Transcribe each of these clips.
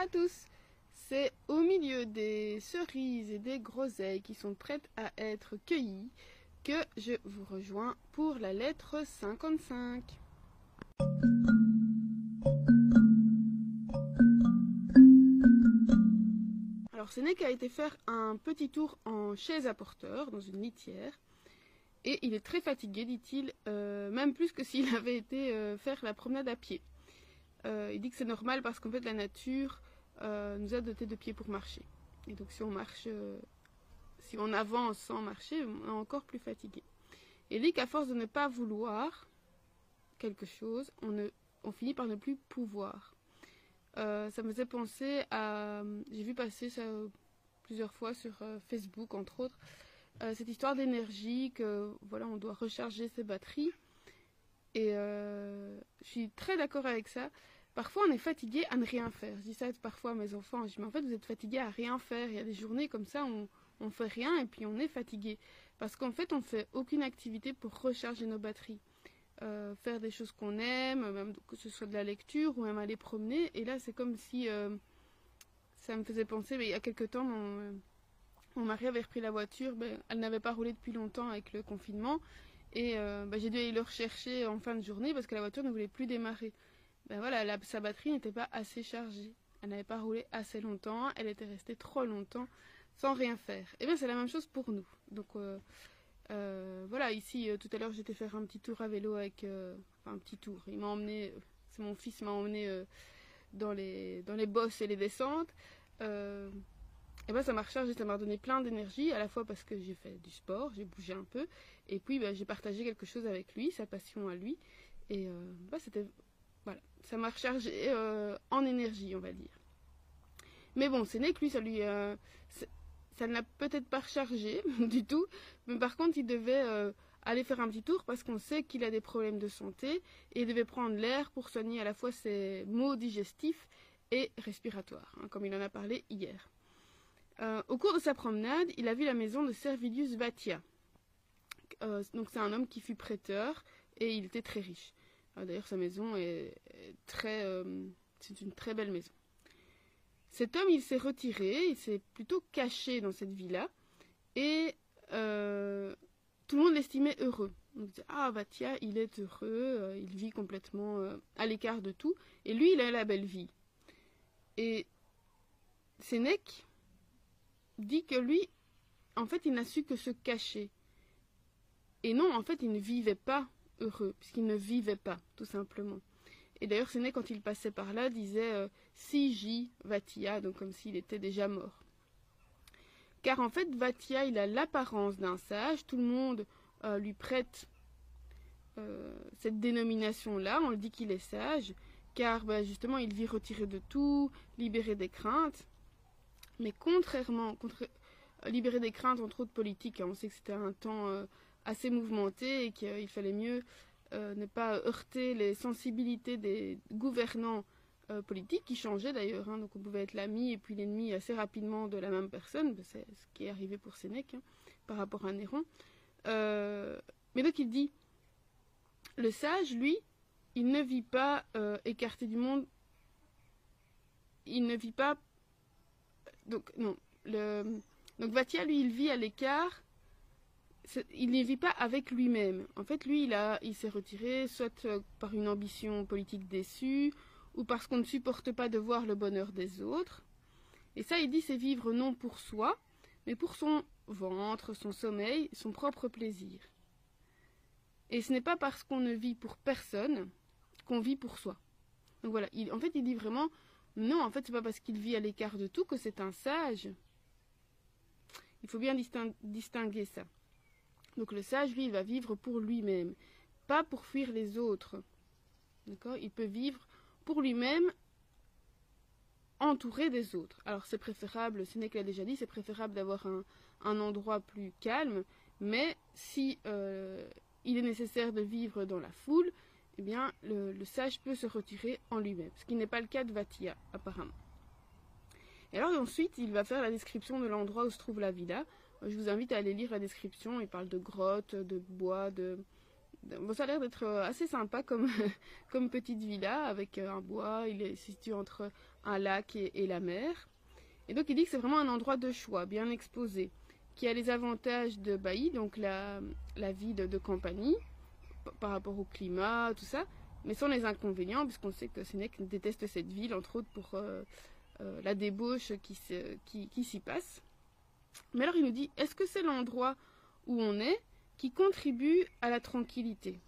à tous. C'est au milieu des cerises et des groseilles qui sont prêtes à être cueillies que je vous rejoins pour la lettre 55. Alors Sénèque a été faire un petit tour en chaise à porteur dans une litière et il est très fatigué, dit-il, euh, même plus que s'il avait été euh, faire la promenade à pied. Euh, il dit que c'est normal parce qu'en fait la nature nous a doté de pieds pour marcher. Et donc si on marche, si on avance sans marcher, on est encore plus fatigué. Et dit qu'à force de ne pas vouloir quelque chose, on, finit par ne plus pouvoir. ça me faisait penser à... J'ai vu passer ça plusieurs fois sur Facebook, entre autres, euh, cette histoire d'énergie, que voilà, on doit recharger ses batteries. Et euh, je suis très d'accord avec ça. Parfois, on est fatigué à ne rien faire. Je dis ça parfois à mes enfants. Je dis, mais en fait, vous êtes fatigué à rien faire. Il y a des journées comme ça, on, on fait rien et puis on est fatigué. Parce qu'en fait, on fait aucune activité pour recharger nos batteries. Euh, faire des choses qu'on aime, même que ce soit de la lecture ou même aller promener. Et là, c'est comme si ça me faisait penser, mais il y a quelque temps, mon, mon mari avait repris la voiture, ben, elle n'avait pas roulé depuis longtemps avec le confinement. Et euh, ben, j'ai dû aller le rechercher en fin de journée parce que la voiture ne voulait plus démarrer. Ben voilà, sa batterie n'était pas assez chargée. Elle n'avait pas roulé assez longtemps, elle était restée trop longtemps sans rien faire. Et bien c'est la même chose pour nous. Donc euh, euh, voilà, ici tout à l'heure j'étais faire un petit tour à vélo avec, un petit tour. Il m'a emmené, c'est mon fils m'a emmené dans les dans les bosses et les descentes. Et ben ça m'a rechargé, ça m'a donné plein d'énergie, à la fois parce que j'ai fait du sport, j'ai bougé un peu, et puis ben, j'ai partagé quelque chose avec lui, sa passion à lui, et euh, ben, c'était voilà, ça m'a rechargé euh, en énergie, on va dire. Mais bon, c'est né que lui, ça lui, euh, ça ne l'a peut-être pas rechargé du tout, mais par contre, il devait aller faire un petit tour parce qu'on sait qu'il a des problèmes de santé et il devait prendre l'air pour soigner à la fois ses maux digestifs et respiratoires, hein, comme il en a parlé hier. Euh, au cours de sa promenade, il a vu la maison de Servilius Vatia. Euh, donc c'est un homme qui fut prêteur et il était très riche. Euh, d'ailleurs, sa maison est, très, c'est une très belle maison. Cet homme, il s'est retiré, il s'est plutôt caché dans cette villa et tout le monde l'estimait heureux. On disait ah Vatia, il est heureux, il vit complètement à l'écart de tout et lui, il a la belle vie. Et Sénèque, dit que lui, en fait, il n'a su que se cacher. Et non, en fait, il ne vivait pas heureux, puisqu'il ne vivait pas, tout simplement. Et d'ailleurs, Séné, quand il passait par là, disait euh, Si Vatia, donc comme s'il était déjà mort. Car en fait, Vatia, il a l'apparence d'un sage, tout le monde euh, lui prête euh, cette dénomination-là, on le dit qu'il est sage, car bah, justement, il vit retiré de tout, libéré des craintes. Mais contrairement, euh, libérer des craintes entre autres politiques, hein, on sait que c'était un temps assez mouvementé et qu'il fallait mieux euh, ne pas heurter les sensibilités des gouvernants politiques qui changeaient d'ailleurs. Hein. donc on pouvait être l'ami et puis l'ennemi assez rapidement de la même personne. Ben, c'est ce qui est arrivé pour Sénèque hein, par rapport à Néron. mais donc il dit, le sage, lui, il ne vit pas écarté du monde. Il ne vit pas donc non, le, donc Vatia, lui, il vit à l'écart. Il ne vit pas avec lui-même. En fait, lui, il, s'est retiré soit euh, par une ambition politique déçue, ou parce qu'on ne supporte pas de voir le bonheur des autres. Et ça, il dit, c'est vivre non pour soi, mais pour son ventre, son sommeil, son propre plaisir. Et ce n'est pas parce qu'on ne vit pour personne qu'on vit pour soi. Donc voilà, il, en fait, il dit vraiment, non, en fait, c'est pas parce qu'il vit à l'écart de tout que c'est un sage. Il faut bien distinguer ça. Donc le sage, lui, il va vivre pour lui-même, pas pour fuir les autres. D'accord? Il peut vivre pour lui-même entouré des autres. Alors c'est préférable, ce n'est qu'elle a déjà dit, c'est préférable d'avoir un, endroit plus calme, mais si euh, il est nécessaire de vivre dans la foule, eh bien, le, sage peut se retirer en lui-même, ce qui n'est pas le cas de Vatia, apparemment. Et alors ensuite, il va faire la description de l'endroit où se trouve la villa. Je vous invite à aller lire la description. Il parle de grottes, de bois, de, bon, ça a l'air d'être assez sympa comme, comme petite villa avec un bois. Il est situé entre un lac et, la mer. Et donc il dit que c'est vraiment un endroit de choix, bien exposé, qui a les avantages de Bailly, donc la, la vie de, compagnie, par rapport au climat, tout ça, mais sans les inconvénients, puisqu'on sait que Sénèque déteste cette ville, entre autres pour euh, euh, la débauche qui, qui, qui s'y passe. Mais alors il nous dit, est-ce que c'est l'endroit où on est qui contribue à la tranquillité?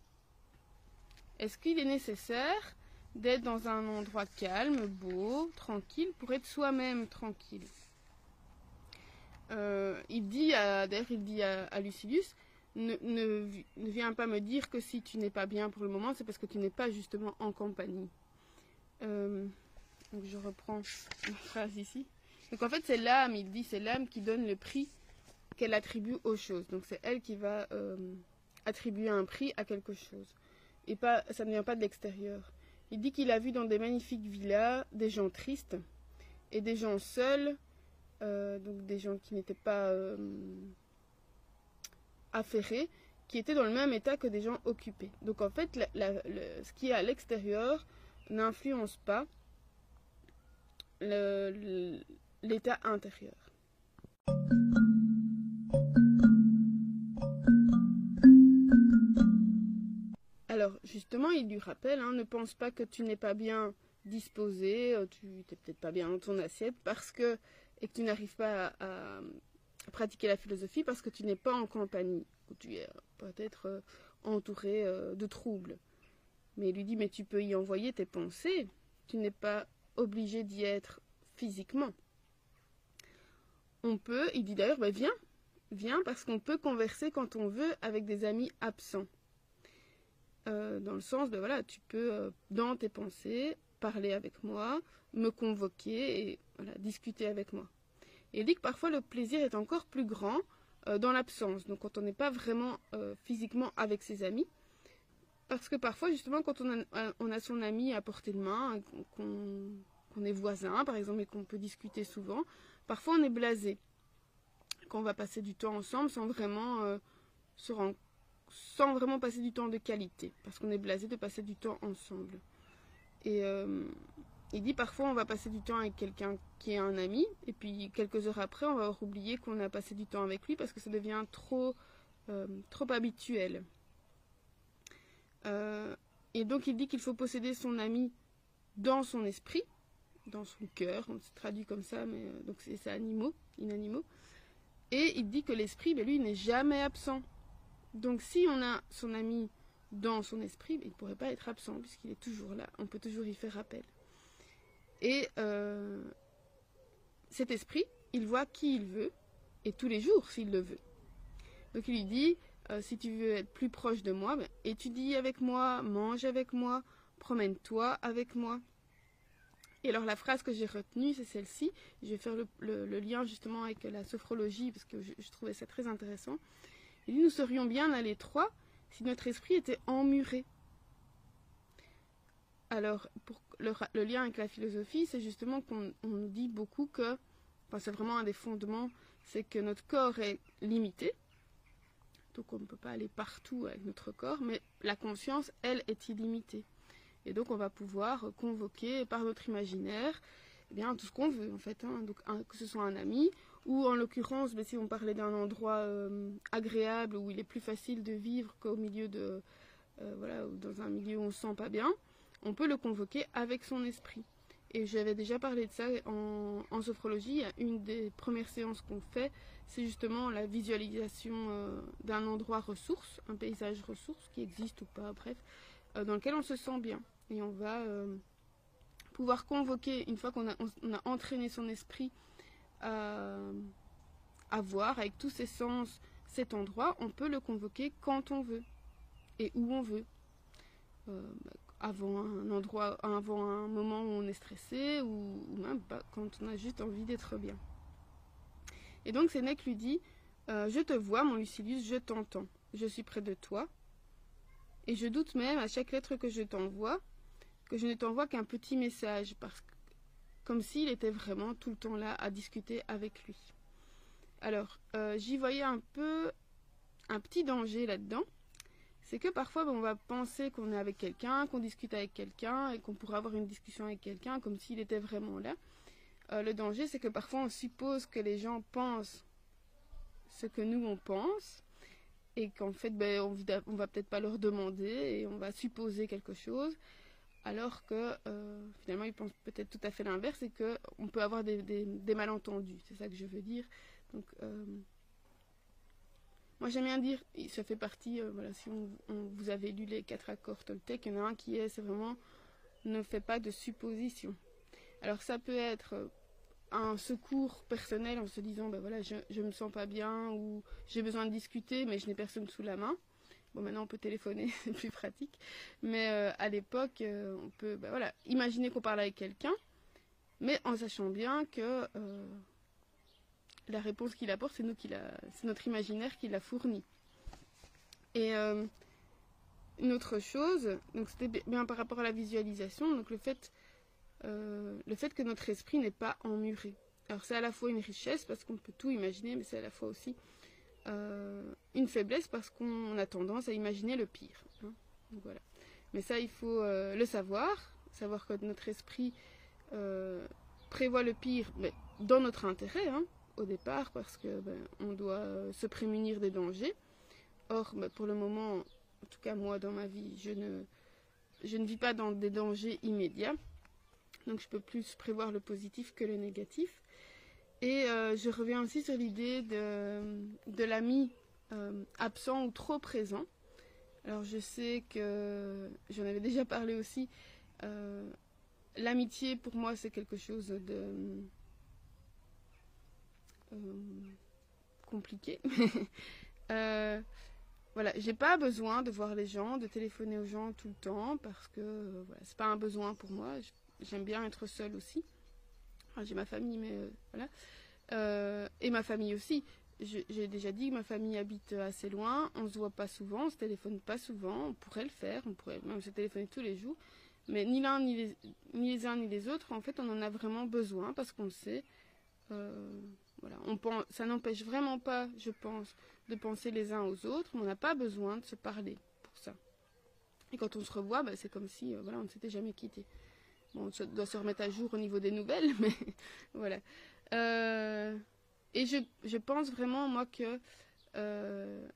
Est-ce qu'il est nécessaire d'être dans un endroit calme, beau, tranquille, pour être soi-même tranquille? Euh, Il dit, d'ailleurs il dit à, Lucilius, ne, viens pas me dire que si tu n'es pas bien pour le moment, c'est parce que tu n'es pas justement en compagnie. Euh, donc je reprends une phrase ici. Donc en fait c'est l'âme, il dit c'est l'âme qui donne le prix qu'elle attribue aux choses. Donc c'est elle qui va euh, attribuer un prix à quelque chose. Et pas, ça ne vient pas de l'extérieur. Il dit qu'il a vu dans des magnifiques villas des gens tristes et des gens seuls, euh, donc des gens qui n'étaient pas euh, affairés, qui étaient dans le même état que des gens occupés. Donc en fait, ce qui est à l'extérieur n'influence pas l'état intérieur. Alors, justement, il lui rappelle, hein, ne pense pas que tu n'es pas bien disposé, euh, tu n'es peut-être pas bien dans ton assiette, parce que, et que tu n'arrives pas à, pratiquer la philosophie parce que tu n'es pas en compagnie, ou tu es peut-être euh, entouré euh, de troubles. Mais il lui dit, mais tu peux y envoyer tes pensées, tu n'es pas obligé d'y être physiquement. On peut, il dit d'ailleurs, ben viens, viens parce qu'on peut converser quand on veut avec des amis absents. Euh, dans le sens de voilà, tu peux euh, dans tes pensées parler avec moi, me convoquer et discuter avec moi. Et il dit que parfois le plaisir est encore plus grand euh, dans l'absence, donc quand on n'est pas vraiment physiquement avec ses amis, parce que parfois justement quand on a son ami à portée de main, qu'on est voisin par exemple et qu'on peut discuter souvent, parfois on est blasé, qu'on va passer du temps ensemble sans vraiment rendre sans vraiment passer du temps de qualité, parce qu'on est blasé de passer du temps ensemble. Et euh, il dit parfois on va passer du temps avec quelqu'un qui est un ami, et puis quelques heures après on va oublier qu'on a passé du temps avec lui parce que ça devient trop, euh, trop habituel. Euh, et donc il dit qu'il faut posséder son ami dans son esprit, dans son cœur, on se traduit comme ça, mais donc c'est animaux, inanimaux. Et il dit que l'esprit, ben lui, n'est jamais absent. Donc si on a son ami dans son esprit, il ne pourrait pas être absent puisqu'il est toujours là. On peut toujours y faire appel. Et euh, cet esprit, il voit qui il veut et tous les jours s'il le veut. Donc il lui dit, euh, si tu veux être plus proche de moi, ben, étudie avec moi, mange avec moi, promène-toi avec moi. Et alors la phrase que j'ai retenue, c'est celle-ci. Je vais faire le, lien justement avec la sophrologie parce que je trouvais ça très intéressant. Il dit, nous serions bien à l'étroit si notre esprit était emmuré. Alors, pour le, lien avec la philosophie, c'est justement qu'on nous dit beaucoup que, enfin, c'est vraiment un des fondements, c'est que notre corps est limité, donc on ne peut pas aller partout avec notre corps, mais la conscience, elle, est illimitée. Et donc on va pouvoir convoquer par notre imaginaire eh bien, tout ce qu'on veut, en fait. Hein. Donc, que ce soit un ami ou en l'occurrence, ben, si on parlait d'un endroit euh, agréable où il est plus facile de vivre qu'au milieu de, euh, voilà, dans un milieu où on se sent pas bien, on peut le convoquer avec son esprit. Et j'avais déjà parlé de ça en, sophrologie. Une des premières séances qu'on fait, c'est justement la visualisation euh, d'un endroit ressource, un paysage ressource qui existe ou pas, bref, dans lequel on se sent bien. Et on va pouvoir convoquer, une fois qu'on a, entraîné son esprit à, voir avec tous ses sens cet endroit, on peut le convoquer quand on veut et où on veut. Euh, avant un endroit, avant un moment où on est stressé ou, même quand on a juste envie d'être bien. Et donc Sénèque lui dit euh, Je te vois, mon Lucilius, je t'entends. Je suis près de toi. Et je doute même à chaque lettre que je t'envoie que je ne t'envoie qu'un petit message parce que comme s'il était vraiment tout le temps là à discuter avec lui. Alors, euh, j'y voyais un peu un petit danger là-dedans. c'est que parfois ben, on va penser qu'on est avec quelqu'un, qu'on discute avec quelqu'un et qu'on pourra avoir une discussion avec quelqu'un comme s'il était vraiment là. Euh, le danger, c'est que parfois on suppose que les gens pensent ce que nous on pense et qu'en fait ben, on, on va peut-être pas leur demander et on va supposer quelque chose alors que euh, finalement ils pensent peut-être tout à fait l'inverse et qu'on peut avoir des, malentendus, c'est ça que je veux dire. Donc euh, moi j'aime bien dire, ça fait partie, euh, voilà, si on, vous avez lu les quatre accords Toltec, il y en a un qui est, c'est vraiment ne fait pas de suppositions. Alors ça peut être un secours personnel en se disant ben voilà je, je me sens pas bien ou j'ai besoin de discuter mais je n'ai personne sous la main. Bon maintenant on peut téléphoner, c'est plus pratique. Mais euh, à l'époque euh, on peut ben voilà imaginer qu'on parle avec quelqu'un, mais en sachant bien que euh, la réponse qu'il apporte c'est nous qui la, c'est notre imaginaire qui l'a fourni. Et une autre chose, donc c'était bien par rapport à la visualisation, donc le fait euh, le fait que notre esprit n'est pas emmuré. Alors c'est à la fois une richesse parce qu'on peut tout imaginer, mais c'est à la fois aussi euh, une faiblesse parce qu'on a tendance à imaginer le pire. Hein. voilà. Mais ça, il faut euh, le savoir, savoir que notre esprit prévoit le pire mais dans notre intérêt, hein, au départ, parce que ben, on doit se prémunir des dangers. Or, ben, pour le moment, en tout cas moi dans ma vie, je ne, je ne vis pas dans des dangers immédiats. Donc je peux plus prévoir le positif que le négatif. Et euh, je reviens aussi sur l'idée de, de l'ami euh, absent ou trop présent. Alors je sais que j'en avais déjà parlé aussi. Euh, l'amitié pour moi c'est quelque chose de compliqué. voilà, j'ai pas besoin de voir les gens, de téléphoner aux gens tout le temps parce que voilà, c'est pas un besoin pour moi j'aime bien être seule aussi. j'ai ma famille, mais euh, voilà. Euh, et ma famille aussi. J'ai déjà dit que ma famille habite assez loin, on se voit pas souvent, on se téléphone pas souvent, on pourrait le faire, on pourrait même se téléphoner tous les jours, mais ni l'un ni les, ni les uns ni les autres, en fait, on en a vraiment besoin parce qu'on sait. Euh, voilà, on pense, ça n'empêche vraiment pas, je pense, de penser les uns aux autres, on n'a pas besoin de se parler pour ça. Et quand on se revoit, bah, c'est comme si voilà, on ne s'était jamais quitté. Bon, on doit se remettre à jour au niveau des nouvelles, mais voilà. Euh, et je, je, pense vraiment, moi, que euh,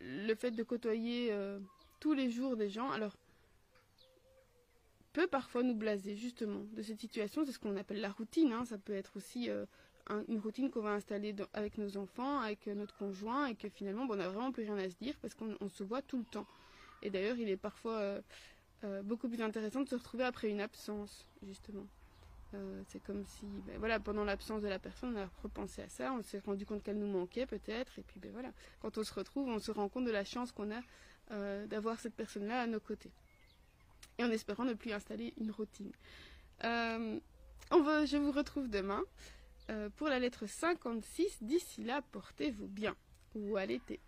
le fait de côtoyer euh, tous les jours des gens, alors, peut parfois nous blaser, justement, de cette situation. C'est ce qu'on appelle la routine. Hein. Ça peut être aussi une routine qu'on va installer avec nos enfants, avec notre conjoint, et que finalement, bon, on n'a vraiment plus rien à se dire parce qu'on se voit tout le temps. Et d'ailleurs, il est parfois euh, beaucoup plus intéressant de se retrouver après une absence, justement. Euh, c'est comme si, ben, voilà, pendant l'absence de la personne, on a repensé à ça, on s'est rendu compte qu'elle nous manquait peut-être, et puis ben voilà, quand on se retrouve, on se rend compte de la chance qu'on a euh, d'avoir cette personne-là à nos côtés. Et en espérant ne plus installer une routine. on veut, je vous retrouve demain pour la lettre 56. D'ici là, portez-vous bien ou à l'été.